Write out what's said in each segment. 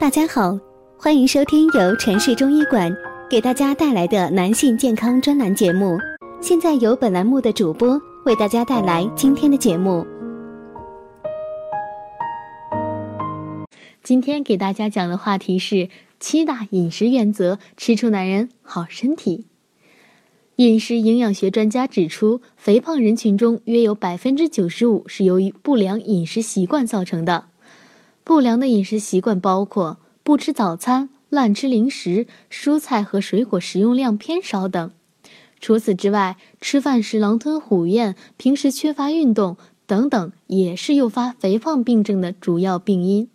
大家好，欢迎收听由城市中医馆给大家带来的男性健康专栏节目。现在由本栏目的主播为大家带来今天的节目。今天给大家讲的话题是七大饮食原则，吃出男人好身体。饮食营养学专家指出，肥胖人群中约有百分之九十五是由于不良饮食习惯造成的。不良的饮食习惯包括不吃早餐、乱吃零食、蔬菜和水果食用量偏少等。除此之外，吃饭时狼吞虎咽、平时缺乏运动等等，也是诱发肥胖病症的主要病因。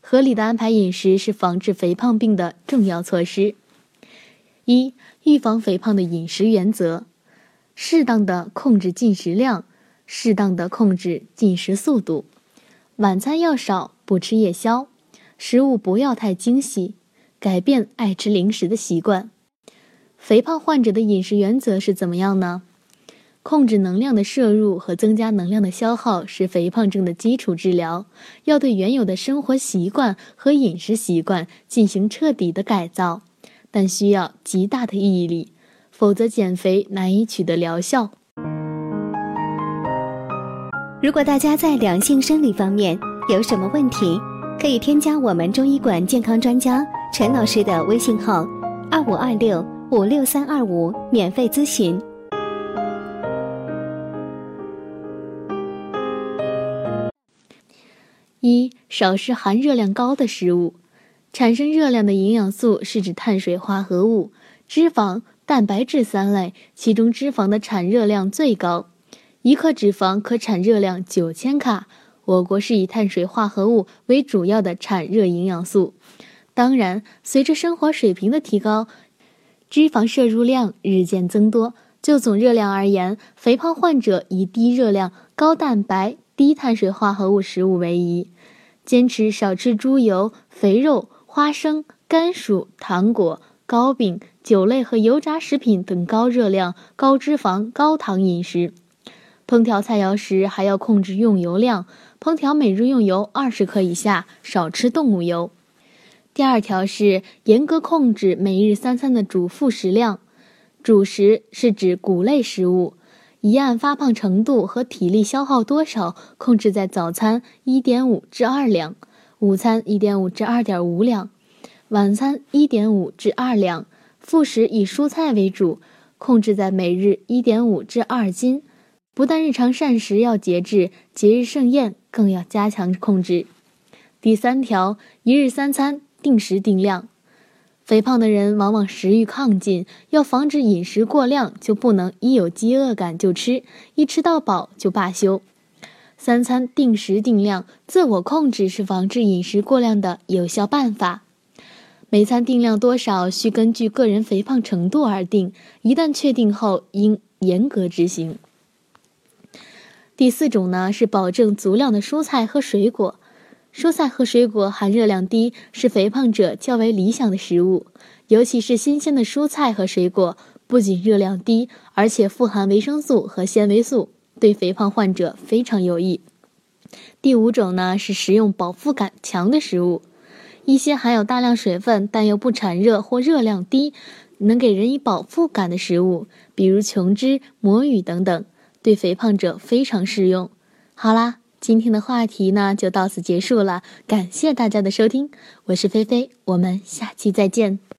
合理的安排饮食是防治肥胖病的重要措施。一、预防肥胖的饮食原则：适当的控制进食量，适当的控制进食速度，晚餐要少。不吃夜宵，食物不要太精细，改变爱吃零食的习惯。肥胖患者的饮食原则是怎么样呢？控制能量的摄入和增加能量的消耗是肥胖症的基础治疗。要对原有的生活习惯和饮食习惯进行彻底的改造，但需要极大的毅力，否则减肥难以取得疗效。如果大家在两性生理方面，有什么问题，可以添加我们中医馆健康专家陈老师的微信号：二五二六五六三二五，免费咨询。一、少吃含热量高的食物。产生热量的营养素是指碳水化合物、脂肪、蛋白质三类，其中脂肪的产热量最高，一克脂肪可产热量九千卡。我国是以碳水化合物为主要的产热营养素，当然，随着生活水平的提高，脂肪摄入量日渐增多。就总热量而言，肥胖患者以低热量、高蛋白、低碳水化合物食物为宜，坚持少吃猪油、肥肉、花生、甘薯、糖果、糕饼、酒类和油炸食品等高热量、高脂肪、高糖饮食。烹调菜肴时还要控制用油量。烹调每日用油二十克以下，少吃动物油。第二条是严格控制每日三餐的主副食量，主食是指谷类食物，一按发胖程度和体力消耗多少控制在早餐一点五至二两，午餐一点五至二点五两，晚餐一点五至二两，副食以蔬菜为主，控制在每日一点五至二斤。不但日常膳食要节制，节日盛宴更要加强控制。第三条，一日三餐定时定量。肥胖的人往往食欲亢进，要防止饮食过量，就不能一有饥饿感就吃，一吃到饱就罢休。三餐定时定量，自我控制是防治饮食过量的有效办法。每餐定量多少，需根据个人肥胖程度而定，一旦确定后，应严格执行。第四种呢是保证足量的蔬菜和水果，蔬菜和水果含热量低，是肥胖者较为理想的食物。尤其是新鲜的蔬菜和水果，不仅热量低，而且富含维生素和纤维素，对肥胖患者非常有益。第五种呢是食用饱腹感强的食物，一些含有大量水分但又不产热或热量低，能给人以饱腹感的食物，比如琼脂、魔芋等等。对肥胖者非常适用。好啦，今天的话题呢就到此结束了，感谢大家的收听，我是菲菲，我们下期再见。